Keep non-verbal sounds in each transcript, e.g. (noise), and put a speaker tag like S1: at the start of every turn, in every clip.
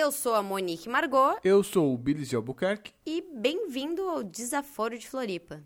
S1: Eu sou a Monique Margot
S2: Eu sou o Billy de Albuquerque.
S1: e bem-vindo ao Desaforo de Floripa.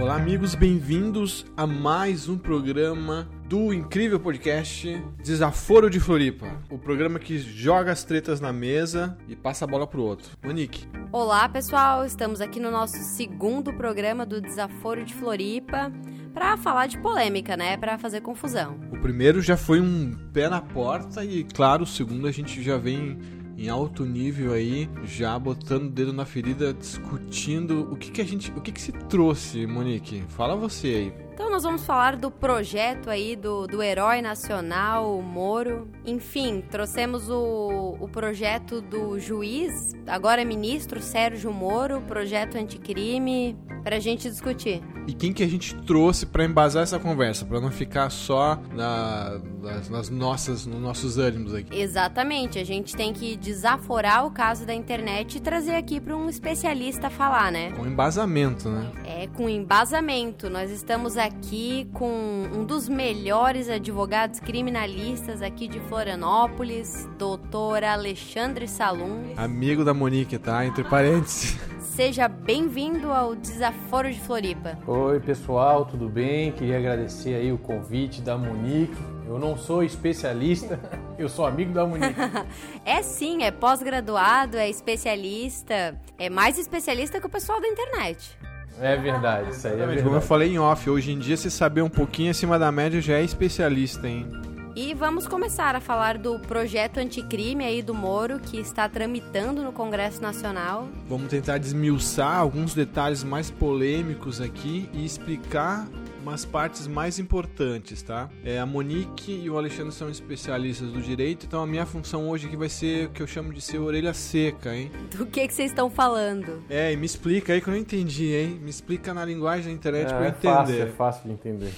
S2: Olá, amigos, bem-vindos a mais um programa do incrível podcast Desaforo de Floripa. O programa que joga as tretas na mesa e passa a bola pro outro. Monique,
S1: Olá, pessoal! Estamos aqui no nosso segundo programa do Desaforo de Floripa para falar de polêmica, né? Para fazer confusão.
S2: o primeiro já foi um pé na porta e, claro, o segundo a gente já vem em alto nível aí, já botando o dedo na ferida, discutindo o que que a gente, o que que se trouxe, Monique? Fala você aí.
S1: Então, nós vamos falar do projeto aí do, do herói nacional, o Moro. Enfim, trouxemos o, o projeto do juiz, agora ministro Sérgio Moro, projeto anticrime, para a gente discutir.
S2: E quem que a gente trouxe pra embasar essa conversa, Pra não ficar só na- nas, nas nossas, nos nossos ânimos aqui.
S1: Exatamente, a gente tem que desaforar o caso da internet e trazer aqui para um especialista falar, né?
S2: Com embasamento, né?
S1: É com embasamento. Nós estamos aqui com um dos melhores advogados criminalistas aqui de Florianópolis, doutor Alexandre Salum.
S2: Amigo da Monique, tá? Entre parênteses.
S1: Seja bem-vindo ao Desaforo de Floripa.
S3: Oi pessoal, tudo bem? Queria agradecer aí o convite da Monique. Eu não sou especialista, (laughs) eu sou amigo da Monique. (laughs)
S1: É sim, é pós-graduado, é especialista, é mais especialista que o pessoal da internet.
S3: É verdade, isso aí é
S2: Como eu
S3: verdade.
S2: falei em off, hoje em dia, se saber um pouquinho acima da média já é especialista, hein?
S1: E vamos começar a falar do projeto anticrime aí do Moro, que está tramitando no Congresso Nacional.
S2: Vamos tentar desmiuçar alguns detalhes mais polêmicos aqui e explicar umas partes mais importantes, tá? É, a Monique e o Alexandre são especialistas do direito, então a minha função hoje aqui vai ser o que eu chamo de ser orelha seca, hein?
S1: Do que, que vocês estão falando?
S2: É, e me explica aí que eu não entendi, hein? Me explica na linguagem da internet pra eu
S3: é fácil, é
S2: entender.
S3: fácil de entender.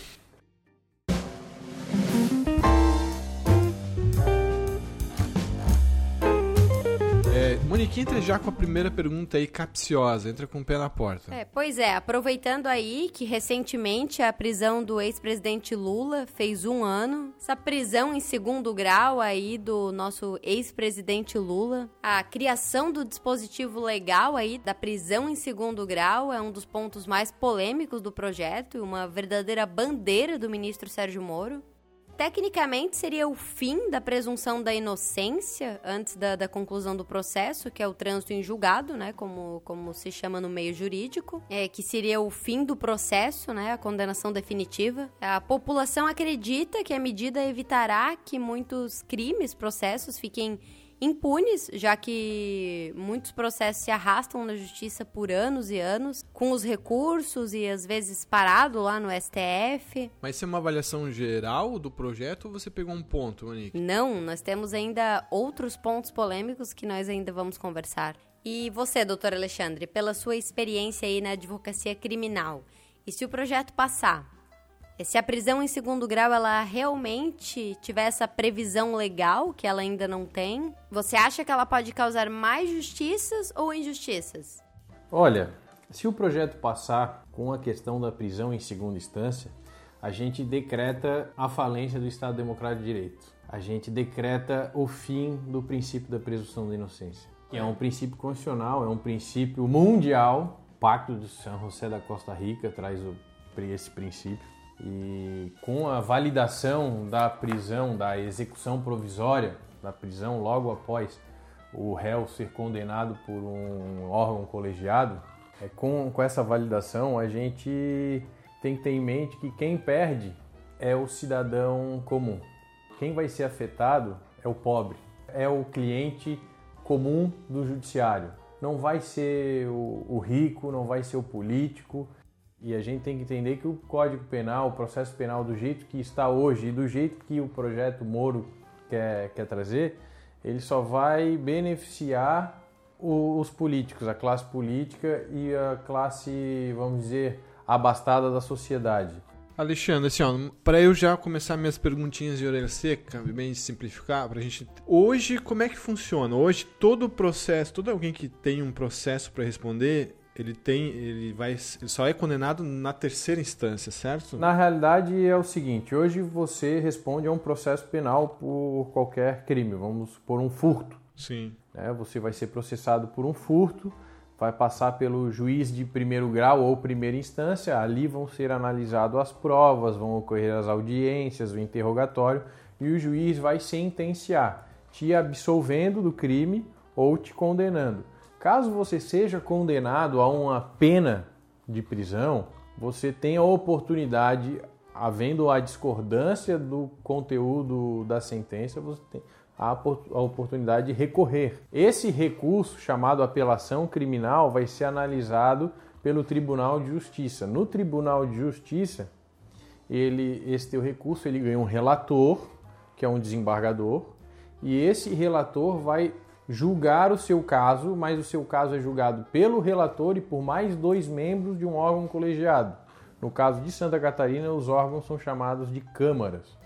S2: Monique, entra já com a primeira pergunta aí capciosa, entra com o pé na porta.
S1: É, pois é, aproveitando aí que recentemente a prisão do ex-presidente Lula fez um ano, essa prisão em segundo grau aí do nosso ex-presidente Lula, a criação do dispositivo legal aí da prisão em segundo grau é um dos pontos mais polêmicos do projeto e uma verdadeira bandeira do ministro Sérgio Moro. Tecnicamente seria o fim da presunção da inocência antes da, da conclusão do processo, que é o trânsito em julgado, né? Como, como se chama no meio jurídico. É, que seria o fim do processo, né? A condenação definitiva. A população acredita que a medida evitará que muitos crimes, processos fiquem impunes, já que muitos processos se arrastam na justiça por anos e anos, com os recursos e às vezes parado lá no STF.
S2: Mas isso é uma avaliação geral do projeto ou você pegou um ponto, Monique?
S1: Não, nós temos ainda outros pontos polêmicos que nós ainda vamos conversar. E você, doutor Alexandre, pela sua experiência aí na advocacia criminal, e se o projeto passar, se a prisão em segundo grau ela realmente tiver essa previsão legal que ela ainda não tem, você acha que ela pode causar mais justiças ou injustiças?
S3: Olha, se o projeto passar com a questão da prisão em segunda instância, a gente decreta a falência do Estado Democrático de Direito. A gente decreta o fim do princípio da presunção da inocência. Que é um princípio constitucional, é um princípio mundial. O Pacto de San José da Costa Rica traz esse princípio. E com a validação da prisão, da execução provisória da prisão logo após o réu ser condenado por um órgão colegiado, é, com, com essa validação a gente tem que ter em mente que quem perde é o cidadão comum. Quem vai ser afetado é o pobre, é o cliente comum do judiciário. Não vai ser o, o rico, não vai ser o político. E a gente tem que entender que o Código Penal, o processo penal do jeito que está hoje e do jeito que o projeto Moro quer, quer trazer, ele só vai beneficiar os políticos, a classe política e a classe, vamos dizer, abastada da sociedade.
S2: Alexandre, assim, ó, pra eu já começar minhas perguntinhas de orelha seca, bem simplificar, pra gente. Hoje, como é que funciona? Hoje, todo o processo, todo alguém que tem um processo pra responder, ele tem, ele vai, ele só é condenado na terceira instância, certo?
S3: Na realidade é o seguinte: hoje você responde a um processo penal por qualquer crime, vamos por um furto.
S2: Sim.
S3: Né? Você vai ser processado por um furto, vai passar pelo juiz de primeiro grau ou primeira instância, ali vão ser analisadas as provas, vão ocorrer as audiências, o interrogatório e o juiz vai sentenciar, te absolvendo do crime ou te condenando. Caso você seja condenado a uma pena de prisão, você tem a oportunidade, havendo a discordância do conteúdo da sentença, você tem a oportunidade de recorrer. Esse recurso, chamado apelação criminal, vai ser analisado pelo Tribunal de Justiça. No Tribunal de Justiça, ele, esse teu recurso ele ganha um relator, que é um desembargador, e esse relator vai julgar o seu caso, mas o seu caso é julgado pelo relator e por mais dois membros de um órgão colegiado. No caso de Santa Catarina, os órgãos são chamados de câmaras.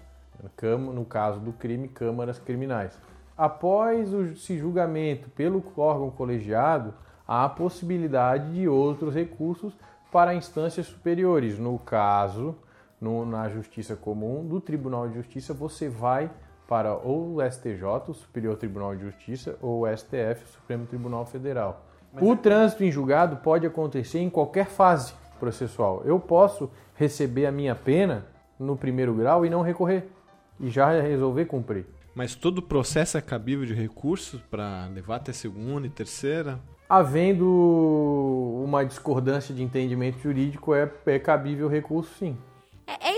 S3: No caso do crime, câmaras criminais. Após esse julgamento pelo órgão colegiado, há a possibilidade de outros recursos para instâncias superiores. No caso, no, na Justiça Comum, do Tribunal de Justiça, você vai para ou o STJ, o Superior Tribunal de Justiça, ou o STF, o Supremo Tribunal Federal. Mas o é... trânsito em julgado pode acontecer em qualquer fase processual. Eu posso receber a minha pena no primeiro grau e não recorrer, e já resolver cumprir.
S2: Mas todo processo é cabível de recurso para levar até segunda e terceira?
S3: Havendo uma discordância de entendimento jurídico, é, é cabível recurso sim.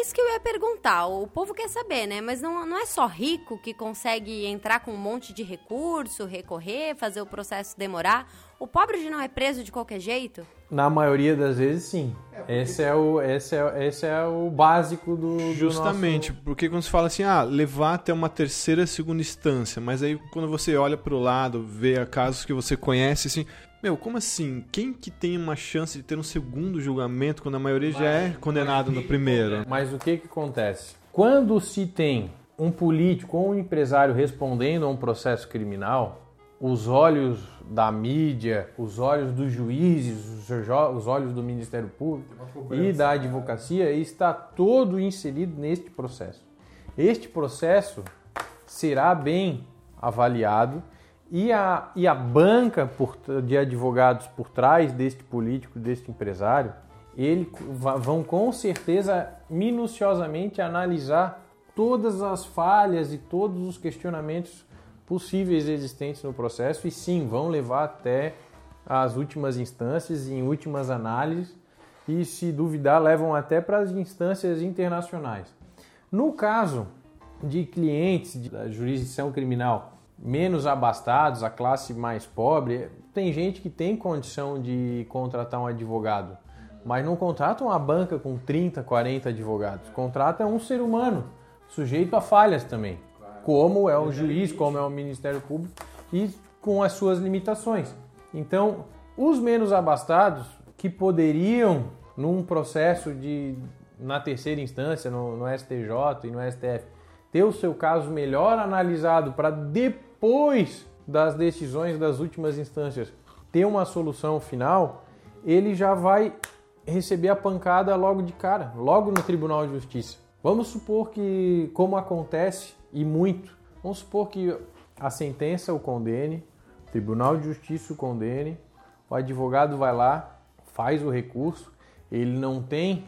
S1: Isso que eu ia perguntar. O povo quer saber, né? Mas não, não é só rico que consegue entrar com um monte de recurso, recorrer, fazer o processo demorar. O pobre já não é preso de qualquer jeito?
S3: Na maioria das vezes, sim. É esse, é o, esse, é, esse é o básico do.
S2: Justamente,
S3: do nosso...
S2: porque quando se fala assim, ah, levar até uma terceira, segunda instância, mas aí quando você olha para o lado, vê casos que você conhece, assim, meu, como assim? Quem que tem uma chance de ter um segundo julgamento quando a maioria já é condenado no primeiro?
S3: Mas o que que acontece? Quando se tem um político ou um empresário respondendo a um processo criminal, os olhos da mídia, os olhos dos juízes, os olhos do Ministério Público e da advocacia está todo inserido neste processo. Este processo será bem avaliado e a, e a banca por, de advogados por trás deste político, deste empresário, eles vão com certeza minuciosamente analisar todas as falhas e todos os questionamentos possíveis existentes no processo e sim vão levar até as últimas instâncias e em últimas análises e se duvidar levam até para as instâncias internacionais. No caso de clientes da jurisdição criminal menos abastados, a classe mais pobre, tem gente que tem condição de contratar um advogado, mas não contrata uma banca com 30, 40 advogados, contrata um ser humano, sujeito a falhas também, como é o juiz, como é o Ministério Público e com as suas limitações. Então, os menos abastados que poderiam, num processo de na terceira instância, no, no STJ e no STF, ter o seu caso melhor analisado para depois depois das decisões das últimas instâncias ter uma solução final, ele já vai receber a pancada logo de cara, logo no Tribunal de Justiça. Vamos supor que, como acontece e muito, vamos supor que a sentença o condene, o Tribunal de Justiça o condene, o advogado vai lá, faz o recurso, ele não tem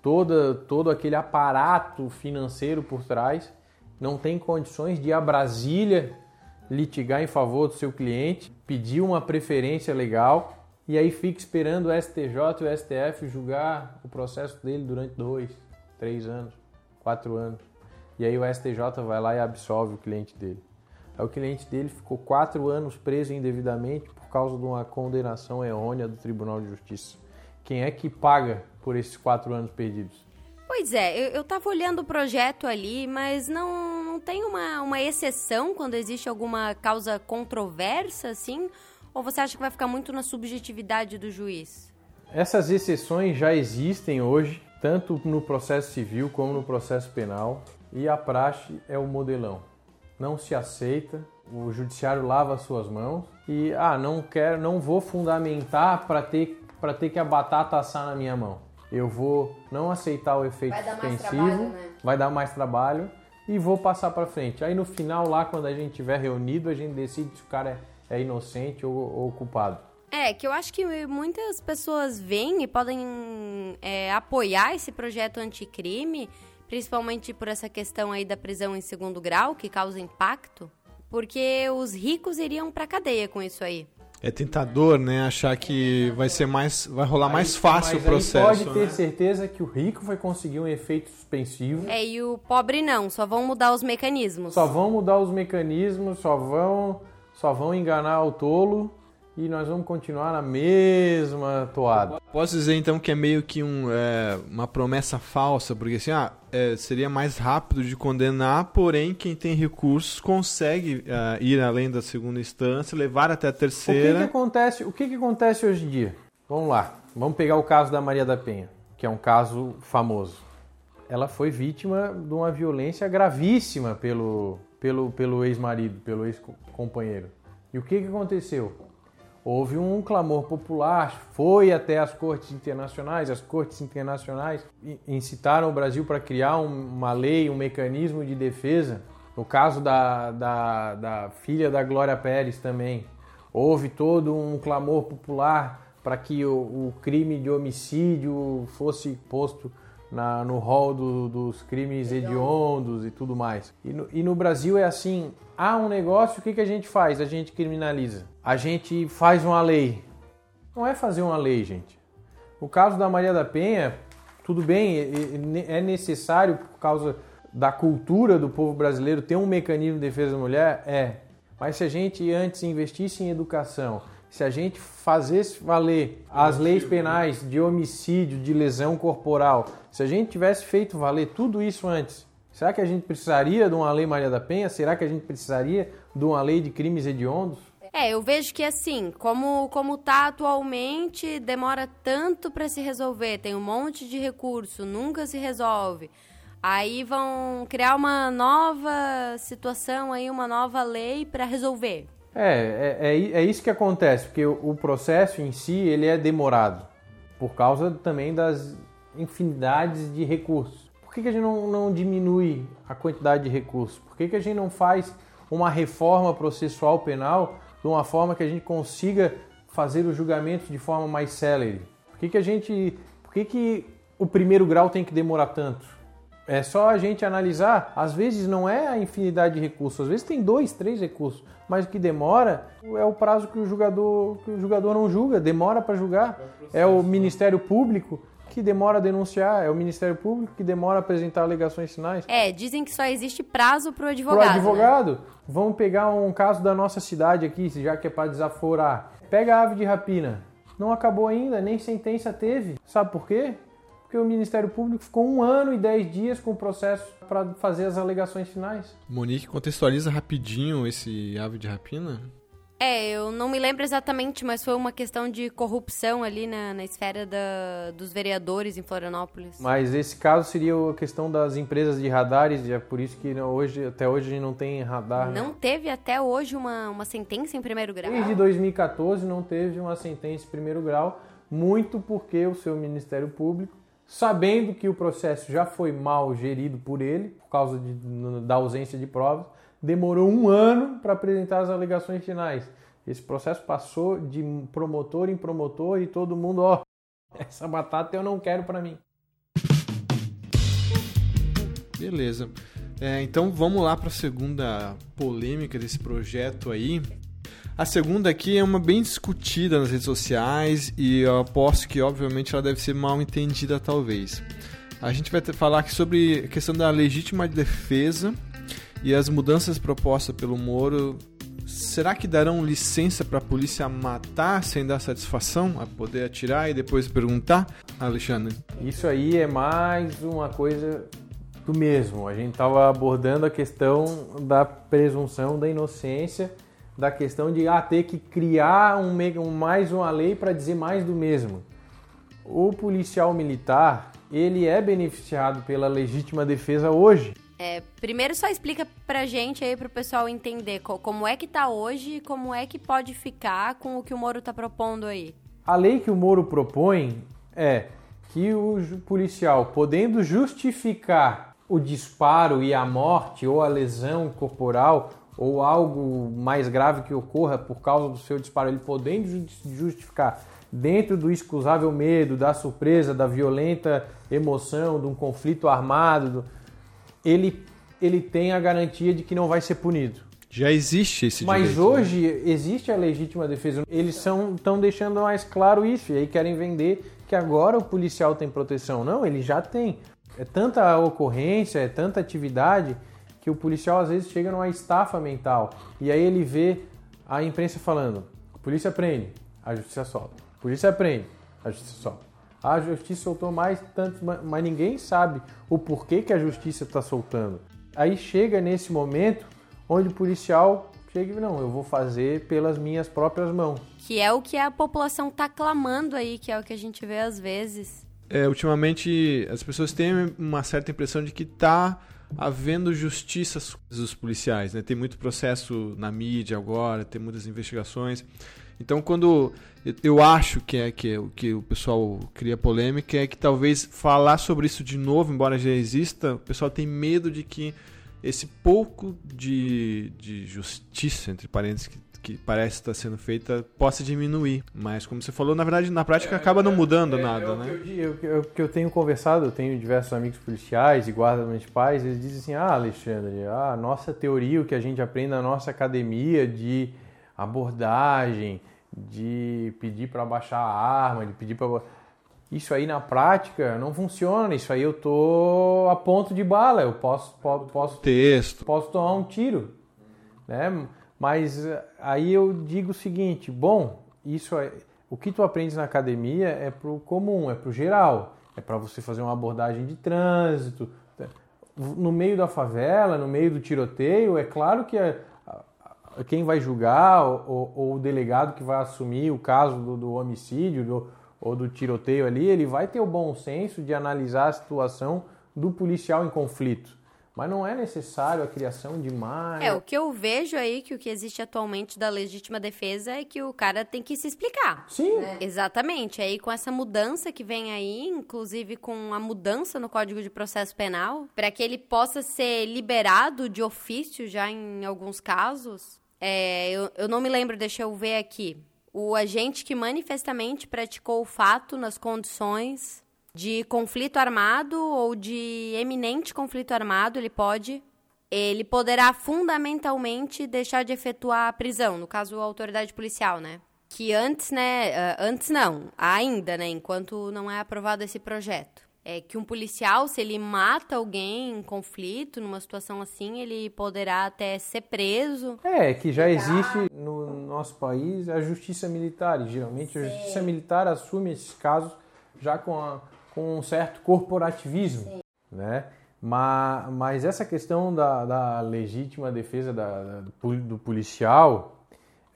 S3: toda, todo aquele aparato financeiro por trás, não tem condições de ir a Brasília litigar em favor do seu cliente, pedir uma preferência legal e aí fica esperando o STJ e o STF julgar o processo dele durante dois, três anos, quatro anos. E aí o STJ vai lá e absolve o cliente dele. Aí o cliente dele ficou quatro anos preso indevidamente por causa de uma condenação errônea do Tribunal de Justiça. Quem é que paga por esses quatro anos perdidos?
S1: Pois é, eu, eu tava olhando o projeto ali, mas não, não tem uma, uma exceção quando existe alguma causa controversa, assim? Ou você acha que vai ficar muito na subjetividade do juiz?
S3: Essas exceções já existem hoje, tanto no processo civil como no processo penal, e a praxe é o modelão. Não se aceita, o judiciário lava suas mãos e ah, não quero, não vou fundamentar para ter para ter que a batata assar na minha mão. Eu vou não aceitar o efeito
S1: Vai dar mais
S3: suspensivo,
S1: trabalho, né?
S3: vai dar mais trabalho e vou passar para frente. Aí no final, lá quando a gente estiver reunido, a gente decide se o cara é, é inocente ou, ou culpado.
S1: É, que eu acho que muitas pessoas veem e podem é, apoiar esse projeto anticrime, principalmente por essa questão aí da prisão em segundo grau, que causa impacto, porque os ricos iriam pra cadeia com isso aí.
S2: É tentador, né? Achar que vai ser mais. vai rolar mais
S3: Aí-
S2: fácil o processo.
S3: pode ter
S2: né?
S3: certeza que o rico vai conseguir um efeito suspensivo.
S1: É, e o pobre não, só vão mudar os mecanismos.
S3: Só vão mudar os mecanismos, só vão, só vão enganar o tolo e nós vamos continuar na mesma toada.
S2: Posso dizer então que é meio que um, é, uma promessa falsa, porque assim, ah, é, seria mais rápido de condenar, porém quem tem recursos consegue ah, ir além da segunda instância, levar até a
S3: O que, que
S2: terceira.
S3: acontece? O que, que acontece hoje em dia? Vamos lá, vamos pegar o caso da Maria da Penha, que é um caso famoso. Ela foi vítima de uma violência gravíssima pelo, pelo, pelo ex-marido, pelo ex-companheiro. E o que, que aconteceu? Houve um clamor popular, foi até as cortes internacionais, as cortes internacionais incitaram o Brasil para criar um- uma lei, um mecanismo de defesa. No caso da, da, da filha da Glória Pérez também, houve todo um clamor popular para que o, o crime de homicídio fosse posto na- no rol do- dos crimes hediondos e tudo mais. E no, e no Brasil é assim: há um negócio, o que, que a gente faz? A gente criminaliza. A gente faz uma lei. Não é fazer uma lei, gente. No caso da Maria da Penha, tudo bem, é necessário por causa da cultura do povo brasileiro ter um mecanismo de defesa da mulher? É. Mas se a gente antes investisse em educação, se a gente fazesse valer as leis penais de homicídio, de lesão corporal, se a gente tivesse feito valer tudo isso antes, será que a gente precisaria de uma lei Maria da Penha? Será que a gente precisaria de uma lei de crimes hediondos?
S1: É, eu vejo que assim, como, como tá atualmente, demora tanto para se resolver, tem um monte de recurso, nunca se resolve. Aí vão criar uma nova situação aí, uma nova lei para resolver.
S3: É, é, é, é isso que acontece, porque o, o processo em si ele é demorado por causa também das infinidades de recursos. Por que, que a gente não, não diminui a quantidade de recursos? Por que, que a gente não faz uma reforma processual penal de uma forma que a gente consiga fazer os julgamentos de forma mais célere? Por que, que a gente. Por que, que o primeiro grau tem que demorar tanto? É só a gente analisar. Às vezes não é a infinidade de recursos, às vezes tem dois, três recursos, mas o que demora é o prazo que o jogador, que o jogador não julga, demora para julgar. É o Ministério Público que demora a denunciar, é o Ministério Público que demora a apresentar alegações finais.
S1: É, dizem que só existe prazo pro
S3: Pro
S1: advogado. né?
S3: advogado, vamos pegar um caso da nossa cidade aqui, já que é para desaforar. Pega a ave de rapina. Não acabou ainda, nem sentença teve. Sabe por quê? Porque o Ministério Público ficou um ano e dez dias com o processo para fazer as alegações finais.
S2: Monique, contextualiza rapidinho esse ave de rapina.
S1: É, eu não me lembro exatamente, mas foi uma questão de corrupção ali na, na esfera da, dos vereadores em Florianópolis.
S3: Mas esse caso seria a questão das empresas de radares, e é por isso que hoje, até hoje a gente não tem radar. né?
S1: Não teve até hoje uma, uma sentença em primeiro grau.
S3: Desde 2014 não teve uma sentença em primeiro grau, muito porque o seu Ministério Público, sabendo que o processo já foi mal gerido por ele, por causa de- da ausência de provas, demorou um ano para apresentar as alegações finais. Esse processo passou de promotor em promotor e todo mundo, ó, (laughs) essa batata eu não quero para mim.
S2: Beleza. É, então vamos lá para a segunda polêmica desse projeto aí. A segunda aqui é uma bem discutida nas redes sociais e eu aposto que, obviamente, ela deve ser mal entendida, talvez. A gente vai falar aqui sobre a questão da legítima defesa e as mudanças propostas pelo Moro. Será que darão licença para a polícia matar sem dar satisfação, a poder atirar e depois perguntar? Alexandre.
S3: Isso aí é mais uma coisa do mesmo. A gente estava abordando a questão da presunção da inocência, da questão de ah, ter que criar um, um- mais uma lei para dizer mais do mesmo. O policial militar ele é beneficiado pela legítima defesa hoje.
S1: É, primeiro só explica pra gente aí, pro pessoal entender co- como é que tá hoje e como é que pode ficar com o que o Moro tá propondo aí.
S3: A lei que o Moro propõe é que o policial, podendo justificar o disparo e a morte ou a lesão corporal ou algo mais grave que ocorra por causa do seu disparo, ele podendo justificar dentro do excusável medo, da surpresa, da violenta emoção, de um conflito armado, ele, ele tem a garantia de que não vai ser punido.
S2: Já existe esse
S3: Mas
S2: direito, né?
S3: hoje né? existe a legítima defesa. Eles estão deixando mais claro isso e aí querem vender que agora o policial tem proteção. Não, ele já tem. É tanta ocorrência, é tanta atividade que o policial às vezes chega numa estafa mental. E aí ele vê a imprensa falando: polícia prende, a justiça solta. Polícia prende, a justiça solta. A justiça soltou mais, tanto, mas ninguém sabe o porquê que a justiça está soltando. Aí chega nesse momento onde o policial chega e não, eu vou fazer pelas minhas próprias mãos.
S1: Que é o que a população está clamando aí, que é o que a gente vê às vezes.
S2: É, ultimamente as pessoas têm uma certa impressão de que está havendo justiça dos policiais, né? Tem muito processo na mídia agora, tem muitas investigações. Então, quando eu acho que é que, que o pessoal cria polêmica, é que talvez falar sobre isso de novo, embora já exista, o pessoal tem medo de que esse pouco de, de justiça, entre parênteses, que, que parece estar sendo feita, possa diminuir. Mas, como você falou, na verdade, na prática acaba não mudando
S3: é,
S2: nada,
S3: é,
S2: né?
S3: Eu, eu, que eu tenho conversado, eu tenho diversos amigos policiais e guardas municipais, eles dizem assim, ah, Alexandre, a nossa teoria, o que a gente aprende na nossa academia de abordagem, de pedir para baixar a arma, de pedir para isso aí na prática não funciona. Isso aí eu tô a ponto de bala, eu posso posso posso,
S2: texto,
S3: posso tomar um tiro, né? Mas eh, aí eu digo o seguinte, bom, isso é o que tu aprendes na academia é pro comum, é pro geral, é para você fazer uma abordagem de trânsito, no meio da favela, no meio do tiroteio, é claro que é, quem vai julgar ou, ou, o delegado que vai assumir o caso do, do homicídio do, ou do tiroteio ali, ele vai ter o bom senso de analisar a situação do policial em conflito. Mas não é necessário a criação de mais.
S1: É, o que eu vejo aí que o que existe atualmente da legítima defesa é que o cara tem que se explicar.
S3: Sim.
S1: É. Exatamente. Aí com essa mudança que vem aí, inclusive com a mudança no Código de Processo Penal, para que ele possa ser liberado de ofício já em alguns casos, é, eu, eu não me lembro, deixa eu ver aqui. O agente que manifestamente praticou o fato nas condições de conflito armado ou de eminente conflito armado, ele pode ele poderá fundamentalmente deixar de efetuar a prisão, no caso a autoridade policial, né? Que antes, né, antes não, ainda, né, enquanto não é aprovado esse projeto é que um policial, se ele mata alguém em conflito, numa situação assim, ele poderá até ser preso.
S3: É, que já existe no nosso país a justiça militar. E geralmente Sim. a justiça militar assume esses casos já com, a, com um certo corporativismo, Sim. né? Mas, mas essa questão da, da legítima defesa da, do, do policial,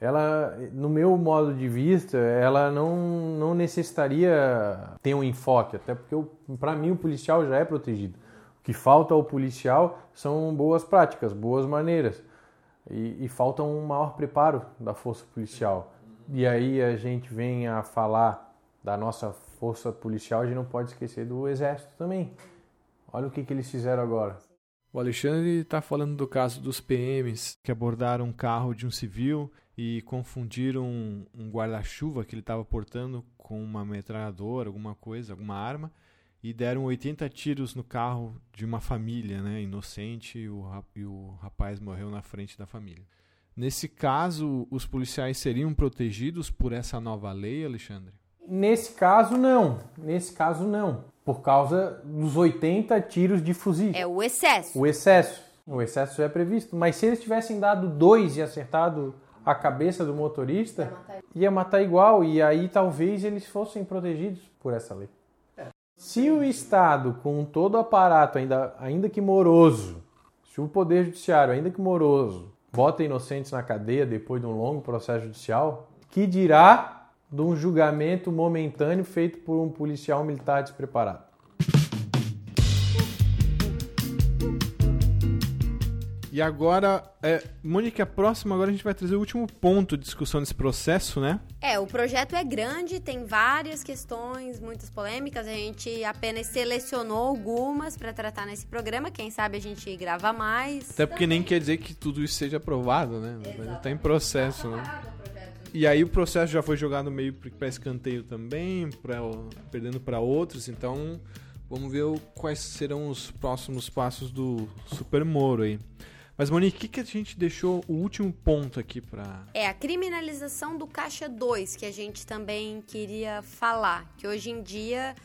S3: ela, no meu modo de vista, ela não, não necessitaria ter um enfoque, até porque para mim o policial já é protegido. O que falta ao policial são boas práticas, boas maneiras e, e falta um maior preparo da força policial. E aí a gente vem a falar da nossa força policial, a gente não pode esquecer do exército também. Olha o que, que eles fizeram agora.
S2: O Alexandre está falando do caso dos PMs que abordaram um carro de um civil e confundiram um, um guarda-chuva que ele estava portando com uma metralhadora, alguma coisa, alguma arma, e deram 80 tiros no carro de uma família, né, inocente, e o, e o rapaz morreu na frente da família. Nesse caso, os policiais seriam protegidos por essa nova lei, Alexandre?
S3: Nesse caso, não. Nesse caso, não. Por causa dos 80 tiros de fuzil.
S1: É o excesso.
S3: O excesso. O excesso já é previsto. Mas se eles tivessem dado dois e acertado a cabeça do motorista, ia matar. ia matar igual e aí talvez eles fossem protegidos por essa lei. É. Se o Estado, com todo o aparato, ainda, ainda que moroso, se o Poder Judiciário, ainda que moroso, bota inocentes na cadeia depois de um longo processo judicial, que dirá de um julgamento momentâneo feito por um policial militar despreparado?
S2: E agora, é, Mônica, a próxima agora a gente vai trazer o último ponto de discussão desse processo, né?
S1: É, o projeto é grande, tem várias questões, muitas polêmicas. A gente apenas selecionou algumas para tratar nesse programa. Quem sabe a gente grava mais.
S2: Até porque nem quer dizer que tudo isso seja aprovado, né? Está em processo, né? E aí o processo já foi jogado meio para escanteio também, pra, perdendo para outros, então vamos ver quais serão os próximos passos do Super Moro aí. Mas, Monique, o que, que a gente deixou o último ponto aqui para.
S1: É a criminalização do Caixa 2, que a gente também queria falar. Que hoje em dia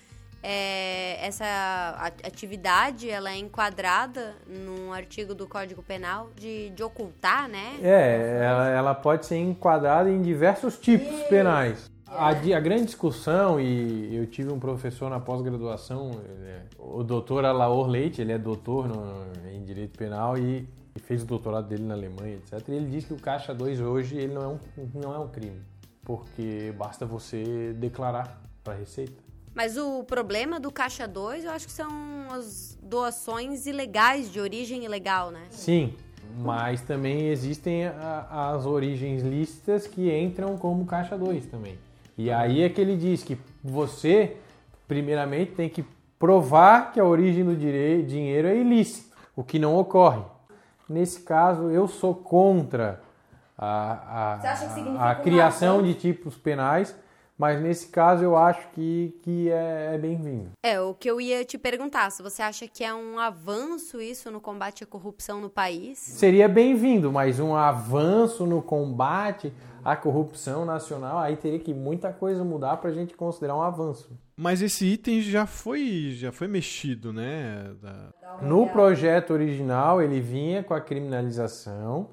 S1: é, essa atividade ela é enquadrada num artigo do Código Penal de, de ocultar, né?
S3: É, ela, ela pode ser enquadrada em diversos tipos Isso. penais. A, a, grande discussão, e eu tive um professor na pós-graduação, é, o doutor Alaor Leite, ele é doutor no, em Direito Penal, e e fez o doutorado dele na Alemanha, etc. E ele diz que o caixa 2 hoje ele não é um, não é um crime, porque basta você declarar para a Receita.
S1: Mas o problema do caixa 2, eu acho que são as doações ilegais, de origem ilegal, né?
S3: Sim, mas também existem a, as origens lícitas que entram como caixa 2 também. E aí é que ele diz que você, primeiramente, tem que provar que a origem do dinheiro é ilícita, o que não ocorre. Nesse caso, eu sou contra a, a, a criação de tipos penais, mas nesse caso eu acho que, que é, é bem-vindo.
S1: É, o que eu ia te perguntar, se você acha que é um avanço isso no combate à corrupção no país?
S3: Seria bem-vindo, mas um avanço no combate à corrupção nacional, aí teria que muita coisa mudar para a gente considerar um avanço.
S2: Mas esse item já foi, já foi mexido, né? Da...
S3: No projeto original ele vinha com a criminalização.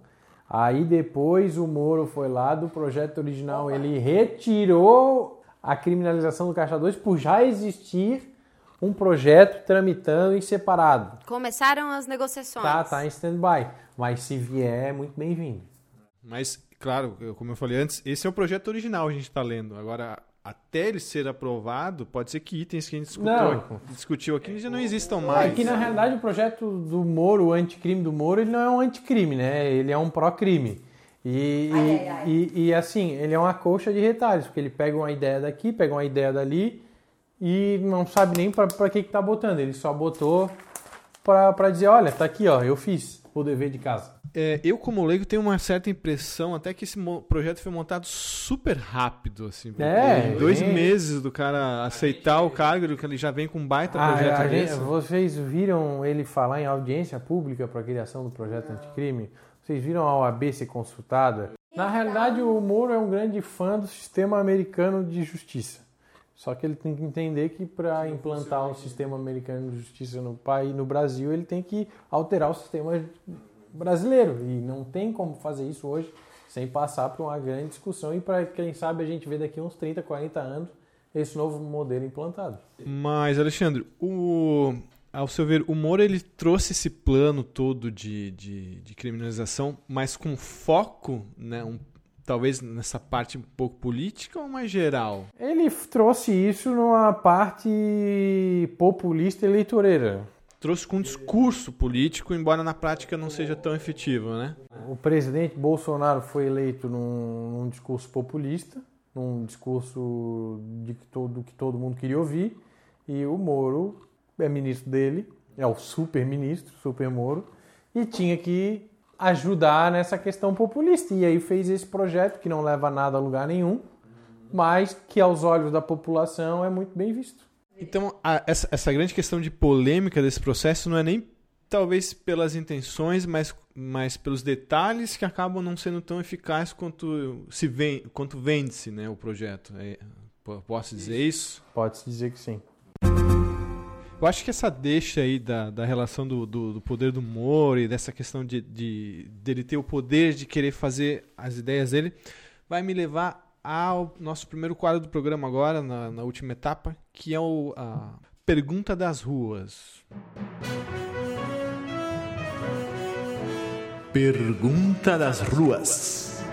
S3: Aí depois o Moro foi lá do projeto original, Opa. ele retirou a criminalização do Caixa 2 por já existir um projeto tramitando em separado.
S1: Começaram as negociações.
S3: Tá, tá em stand-by. Mas se vier, é muito bem-vindo.
S2: Mas, claro, como eu falei antes, esse é o projeto original que a gente está lendo. Agora, até ele ser aprovado, pode ser que itens que a gente discutiu, discutiu aqui já não existam mais.
S3: É que na realidade o projeto do Moro, o anticrime do Moro, ele não é um anticrime, né? Ele é um pró-crime. E, ai, e, ai, ai. E, e, assim, ele é uma coxa de retalhos, porque ele pega uma ideia daqui, pega uma ideia dali e não sabe nem para que, que tá botando. Ele só botou para dizer, olha, tá aqui, ó, eu fiz o dever de casa
S2: é, eu como leigo tenho uma certa impressão até que esse projeto foi montado super rápido, assim.
S3: É,
S2: em dois meses do cara aceitar o cargo, que ele já vem com um baita ah, projeto
S3: gente, Vocês viram ele falar em audiência pública para a criação do projeto anticrime? Vocês viram a OAB ser consultada? Na realidade, o Moro é um grande fã do sistema americano de justiça. Só que ele tem que entender que para implantar um sistema americano de justiça no país, no Brasil, ele tem que alterar o sistema brasileiro. E não tem como fazer isso hoje sem passar por uma grande discussão e para quem sabe a gente vê daqui uns 30, 40 anos esse novo modelo implantado.
S2: Mas, Alexandre, o, ao seu ver, o Moro ele trouxe esse plano todo de, de, de criminalização, mas com foco, né, um, talvez nessa parte um pouco política ou mais geral?
S3: Ele trouxe isso numa parte populista eleitoreira
S2: trouxe com um discurso político, embora na prática não seja tão efetivo, né?
S3: O presidente Bolsonaro foi eleito num, num discurso populista, num discurso de que todo, que todo mundo queria ouvir, e o Moro é ministro dele, é o super ministro, super Moro, e tinha que ajudar nessa questão populista. E aí fez esse projeto que não leva nada a lugar nenhum, mas que aos olhos da população é muito bem visto.
S2: Então, a, essa, essa grande questão de polêmica desse processo não é nem talvez pelas intenções, mas, mas pelos detalhes que acabam não sendo tão eficazes quanto se vem, quanto vende-se, né, o projeto. É, posso dizer isso?
S3: Pode-se dizer que sim.
S2: Eu acho que essa deixa aí da, da relação do, do, do poder do Moro e dessa questão de, de dele ter o poder de querer fazer as ideias dele vai me levar ao nosso primeiro quadro do programa agora, na, na última etapa, que é o, a Pergunta das Ruas.
S4: Pergunta das Ruas.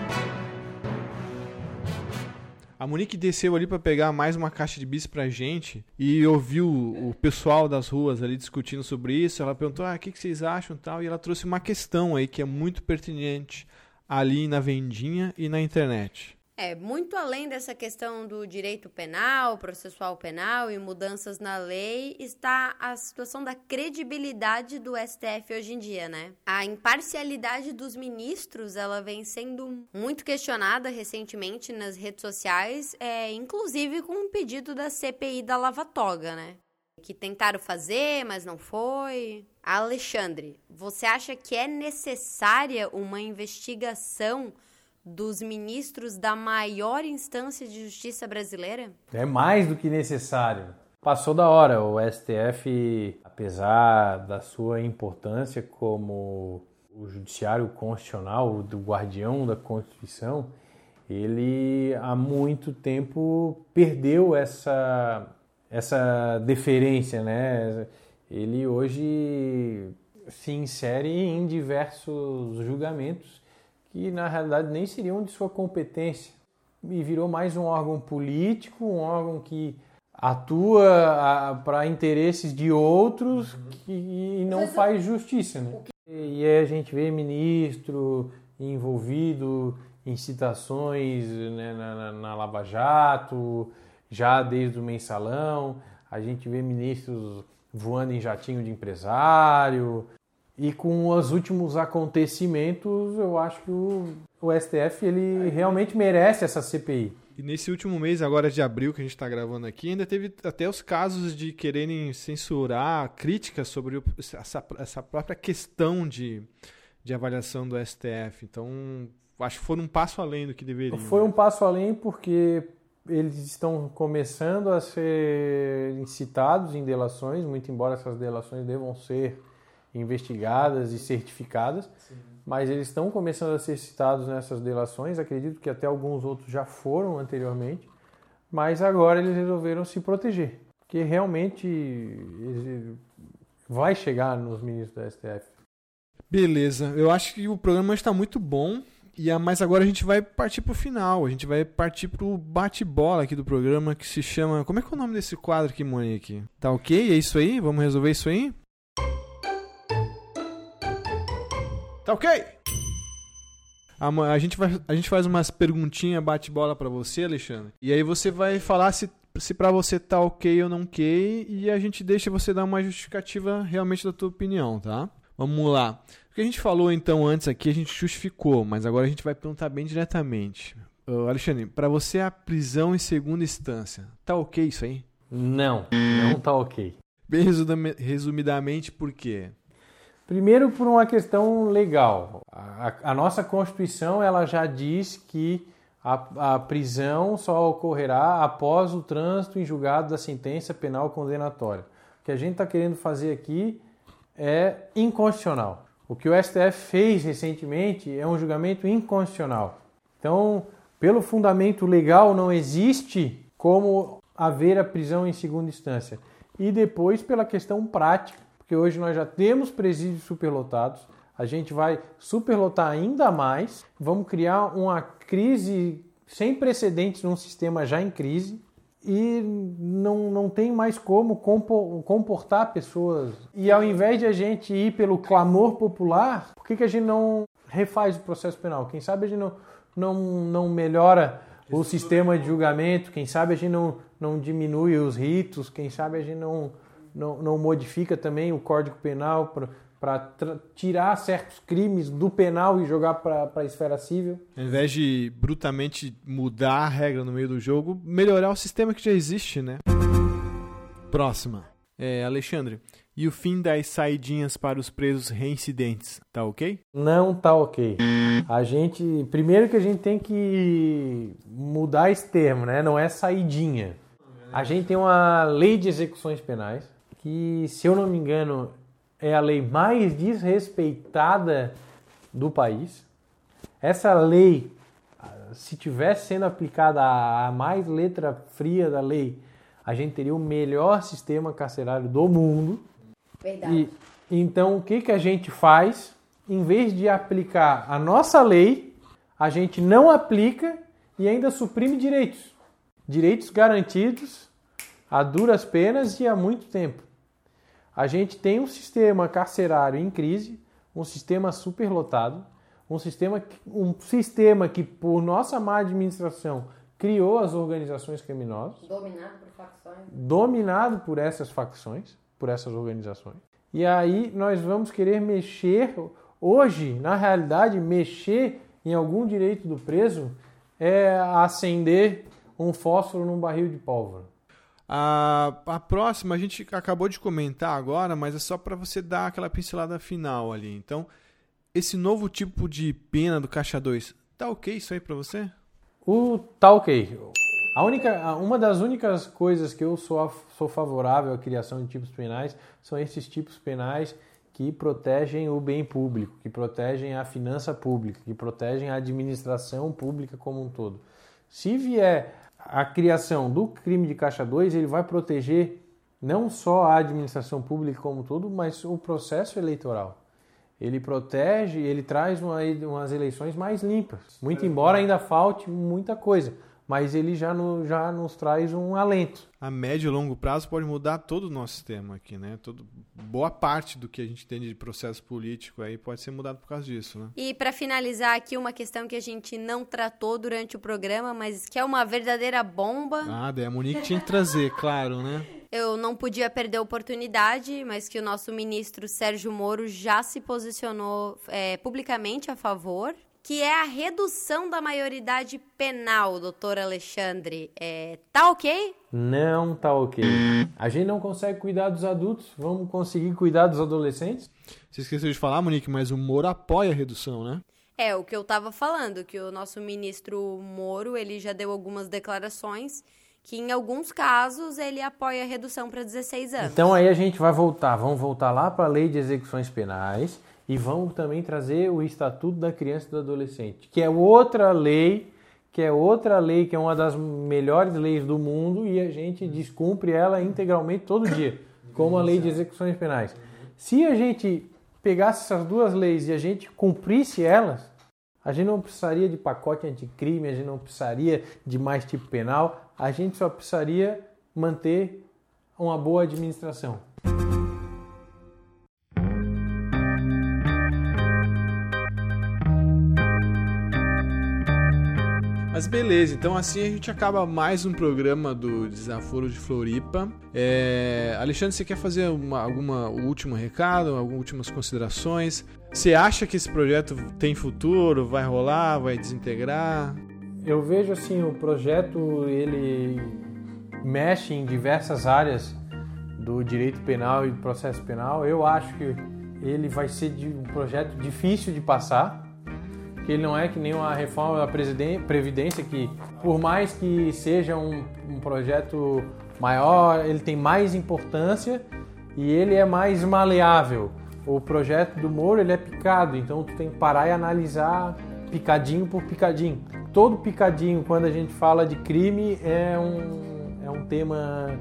S2: A Monique desceu ali para pegar mais uma caixa de bis pra gente e ouviu o pessoal das ruas ali discutindo sobre isso. Ela perguntou: ah, o que, que vocês acham tal? E ela trouxe uma questão aí que é muito pertinente ali na vendinha e na internet.
S1: É, muito além dessa questão do direito penal, processual penal e mudanças na lei, está a situação da credibilidade do STF hoje em dia, né? A imparcialidade dos ministros, ela vem sendo muito questionada recentemente nas redes sociais, é, inclusive com um pedido da CPI da Lava Toga, né? Que tentaram fazer, mas não foi. Alexandre, você acha que é necessária uma investigação dos ministros da maior instância de justiça brasileira?
S3: É mais do que necessário. Passou da hora. O STF, apesar da sua importância como o judiciário constitucional, do guardião da Constituição, ele há muito tempo perdeu essa, essa deferência, né? Ele hoje se insere em diversos julgamentos que na realidade nem seriam de sua competência e virou mais um órgão político, um órgão que atua para interesses de outros uhum. que, e não Mas faz eu... justiça. Né? E aí a gente vê ministro envolvido em citações né, na, na, na Lava Jato, já desde o mensalão, a gente vê ministros voando em jatinho de empresário, e com os últimos acontecimentos, eu acho que o, o STF ele realmente merece essa CPI.
S2: E nesse último mês, agora de abril, que a gente está gravando aqui, ainda teve até os casos de quererem censurar críticas sobre essa, essa própria questão de, de avaliação do STF. Então, acho que foram um passo além do que deveriam.
S3: Foi um passo além porque eles estão começando a ser incitados em delações, muito embora essas delações devam ser investigadas e certificadas, Sim. mas eles estão começando a ser citados nessas delações. Acredito que até alguns outros já foram anteriormente, mas agora eles resolveram se proteger, porque realmente vai chegar nos ministros da STF.
S2: Beleza, eu acho que o programa está muito bom. E mas agora a gente vai partir para o final. A gente vai partir para o bate-bola aqui do programa que se chama. Como é que é o nome desse quadro aqui, Monique? Tá ok? É isso aí? Vamos resolver isso aí? Tá ok? A, gente, vai, a gente faz umas perguntinhas bate-bola para você, Alexandre. E aí você vai falar se, se para você tá ok ou não ok. E a gente deixa você dar uma justificativa realmente da tua opinião, tá? Vamos lá. O que a gente falou então antes aqui, a gente justificou, mas agora a gente vai perguntar bem diretamente. Uh, Alexandre, para você a prisão em segunda instância, tá ok isso aí?
S3: Não, não tá ok.
S2: Bem resumidamente, por quê?
S3: Primeiro, por uma questão legal. A, a nossa Constituição ela já diz que a, a, prisão só ocorrerá após o trânsito em julgado da sentença penal condenatória. O que a gente está querendo fazer aqui é inconstitucional. O que o STF fez recentemente é um julgamento inconstitucional. Então, pelo fundamento legal, não existe como haver a prisão em segunda instância. E depois, pela questão prática, porque hoje nós já temos presídios superlotados, a gente vai superlotar ainda mais, vamos criar uma crise sem precedentes num sistema já em crise e não, não tem mais como comportar pessoas. E ao invés de a gente ir pelo clamor popular, por que, que a gente não refaz o processo penal? Quem sabe a gente não, não, não melhora o sistema de julgamento, quem sabe a gente não, não diminui os ritos, quem sabe a gente não não, não modifica também o Código Penal para tirar certos crimes do penal e jogar para a esfera civil.
S2: Ao invés de brutamente mudar a regra no meio do jogo, melhorar o sistema que já existe, né? Próxima. É, Alexandre, e o fim das saidinhas para os presos reincidentes, tá ok?
S3: Não tá ok. A gente, primeiro que a gente tem que mudar esse termo, né? Não é saidinha. A gente tem uma lei de execuções penais que, se eu não me engano, é a lei mais desrespeitada do país. Essa lei, se tivesse sendo aplicada a mais letra fria da lei, a gente teria o melhor sistema carcerário do mundo.
S1: Verdade.
S3: E, então, o que, que a gente faz? Em vez de aplicar a nossa lei, a gente não aplica e ainda suprime direitos. direitos garantidos a duras penas e há muito tempo. A gente tem um sistema carcerário em crise, um sistema superlotado, um sistema, um sistema que, por nossa má administração, criou as organizações criminosas.
S1: Dominado por facções.
S3: Dominado por essas facções, por essas organizações. E aí nós vamos querer mexer, hoje, na realidade, mexer em algum direito do preso é acender um fósforo num barril de pólvora.
S2: A, a próxima a gente acabou de comentar agora, mas é só para você dar aquela pincelada final ali. Então, esse novo tipo de pena do caixa 2, tá ok isso aí para você?
S3: O tá ok. A única, uma das únicas coisas que eu sou, sou favorável à criação de tipos penais são esses tipos penais que protegem o bem público, que protegem a finança pública, que protegem a administração pública como um todo. Se vier a criação do crime de caixa 2, ele vai proteger não só a administração pública como todo, mas o processo eleitoral. Ele protege, ele traz uma, umas eleições mais limpas. Muito embora ainda falte muita coisa mas ele já, no, já nos traz um alento.
S2: A médio e longo prazo pode mudar todo o nosso sistema aqui, né? Todo, boa parte do que a gente tem de processo político aí pode ser mudado por causa disso, né?
S1: E para finalizar aqui, uma questão que a gente não tratou durante o programa, mas que é uma verdadeira bomba.
S2: Ah, daí a Monique tinha que trazer, claro, né?
S1: Eu não podia perder a oportunidade, mas que o nosso ministro Sérgio Moro já se posicionou é, publicamente a favor que é a redução da maioridade penal, doutor Alexandre. É, tá ok?
S3: Não tá ok. A gente não consegue cuidar dos adultos, vamos conseguir cuidar dos adolescentes?
S2: Você esqueceu de falar, Monique, mas o Moro apoia a redução, né?
S1: É, o que eu tava falando, que o nosso ministro Moro, ele já deu algumas declarações que em alguns casos ele apoia a redução para 16 anos.
S3: Então aí a gente vai voltar, vamos voltar lá para a lei de execuções penais e vamos também trazer o Estatuto da Criança e do Adolescente, que é outra lei, que é outra lei, que é uma das melhores leis do mundo e a gente descumpre ela integralmente todo dia, como a lei de execuções penais. Se a gente pegasse essas duas leis e a gente cumprisse elas, a gente não precisaria de pacote anticrime, a gente não precisaria de mais tipo penal, a gente só precisaria manter uma boa administração.
S2: Mas beleza, então assim a gente acaba mais um programa do Desaforo de Floripa. É... Alexandre, você quer fazer uma, alguma último recado, algumas últimas considerações? Você acha que esse projeto tem futuro, vai rolar, vai desintegrar?
S3: Eu vejo assim, o projeto ele mexe em diversas áreas do direito penal e do processo penal. Eu acho que ele vai ser um projeto difícil de passar que ele não é que nem uma reforma da Previdência, que por mais que seja um, um projeto maior, ele tem mais importância e ele é mais maleável. O projeto do Moro ele é picado, então tu tem que parar e analisar picadinho por picadinho. Todo picadinho, quando a gente fala de crime, é um, é um tema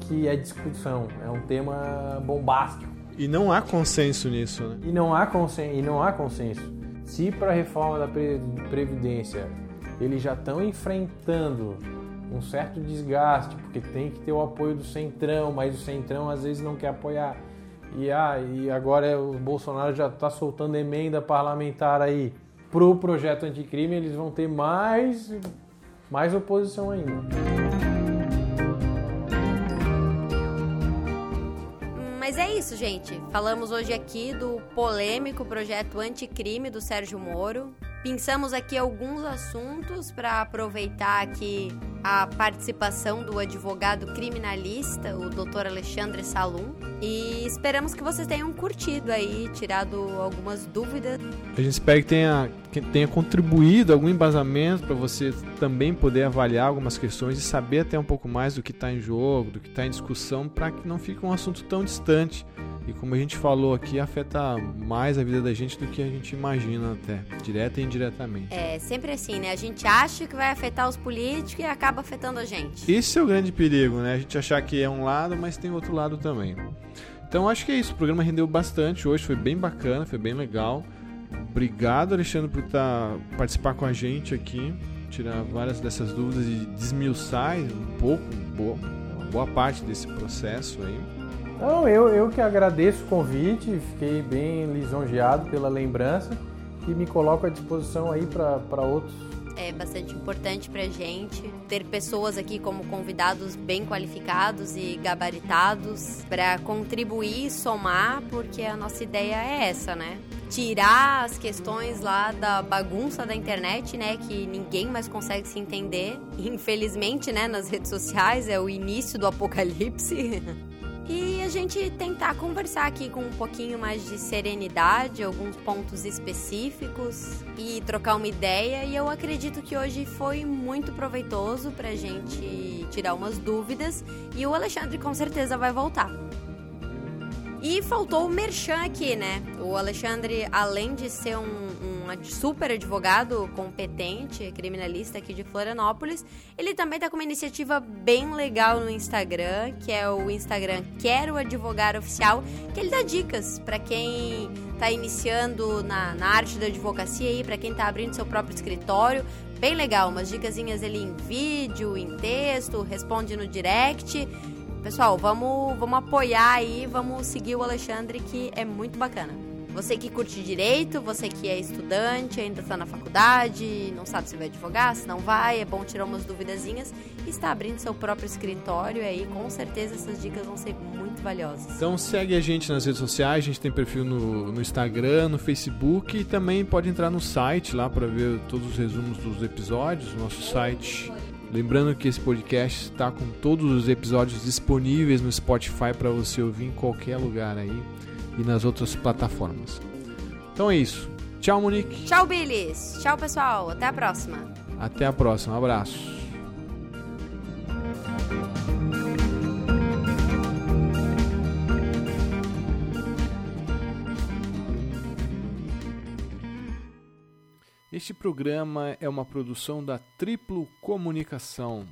S3: que é discussão, é um tema bombástico.
S2: E não há consenso nisso, né?
S3: E não há consenso. E não há consenso. Se para a reforma da Previdência eles já estão enfrentando um certo desgaste, porque tem que ter o apoio do Centrão, mas o Centrão às vezes não quer apoiar. E, ah, e agora o Bolsonaro já está soltando emenda parlamentar aí para o projeto anticrime, eles vão ter mais, mais oposição ainda.
S1: Mas é isso, gente. Falamos hoje aqui do polêmico projeto anticrime do Sérgio Moro. Pensamos aqui alguns assuntos para aproveitar aqui a participação do advogado criminalista, o Dr. Alexandre Salum. E esperamos que vocês tenham curtido aí, tirado algumas dúvidas.
S2: A gente espera que tenha, que tenha contribuído algum embasamento para você também poder avaliar algumas questões e saber até um pouco mais do que está em jogo, do que está em discussão, para que não fique um assunto tão distante. E como a gente falou aqui, afeta mais a vida da gente do que a gente imagina até, direta e indiretamente.
S1: É, sempre assim, né? A gente acha que vai afetar os políticos e acaba afetando a gente.
S2: Esse é o grande perigo, né? A gente achar que é um lado, mas tem outro lado também. Então acho que é isso. O programa rendeu bastante hoje, foi bem bacana, foi bem legal. Obrigado, Alexandre, por tá, participar com a gente aqui. tirar várias dessas dúvidas e desmiuçar um pouco, boa, uma boa parte desse processo aí.
S3: Não, eu, eu que agradeço o convite, fiquei bem lisonjeado pela lembrança e me coloco à disposição aí para outros
S1: é bastante importante para gente ter pessoas aqui como convidados bem qualificados e gabaritados para contribuir e somar, porque a nossa ideia é essa, né? Tirar as questões lá da bagunça da internet, né? Que ninguém mais consegue se entender. Infelizmente, né? Nas redes sociais é o início do apocalipse. (laughs) e a gente tentar conversar aqui com um pouquinho mais de serenidade, alguns pontos específicos e trocar uma ideia. E eu acredito que hoje foi muito proveitoso pra gente tirar umas dúvidas e o Alexandre com certeza vai voltar. E faltou o Merchan aqui, né? O Alexandre, além de ser um, um super advogado competente, criminalista aqui de Florianópolis, ele também tá com uma iniciativa bem legal no Instagram, que é o Instagram Quero Advogar Oficial, que ele dá dicas para quem tá iniciando na, na arte da advocacia aí, para quem tá abrindo seu próprio escritório. Bem legal, umas dicasinhas ali em vídeo, em texto, responde no direct. Pessoal, vamos, vamos apoiar aí, vamos seguir o Alexandre, que é muito bacana. Você que curte direito, você que é estudante, ainda está na faculdade, não sabe se vai advogar, se não vai, é bom tirar umas duvidazinhas e está abrindo seu próprio escritório aí, com certeza essas dicas vão ser muito valiosas.
S2: Então segue a gente nas redes sociais, a gente tem perfil no, no Instagram, no Facebook e também pode entrar no site lá para ver todos os resumos dos episódios, nosso site Lembrando que esse podcast está com todos os episódios disponíveis no Spotify para você ouvir em qualquer lugar aí e nas outras plataformas. Então é isso. Tchau, Monique.
S1: Tchau, Billis. Tchau, pessoal. Até a próxima.
S2: Até a próxima. Um abraço. Este programa é uma produção da Triplo Comunicação.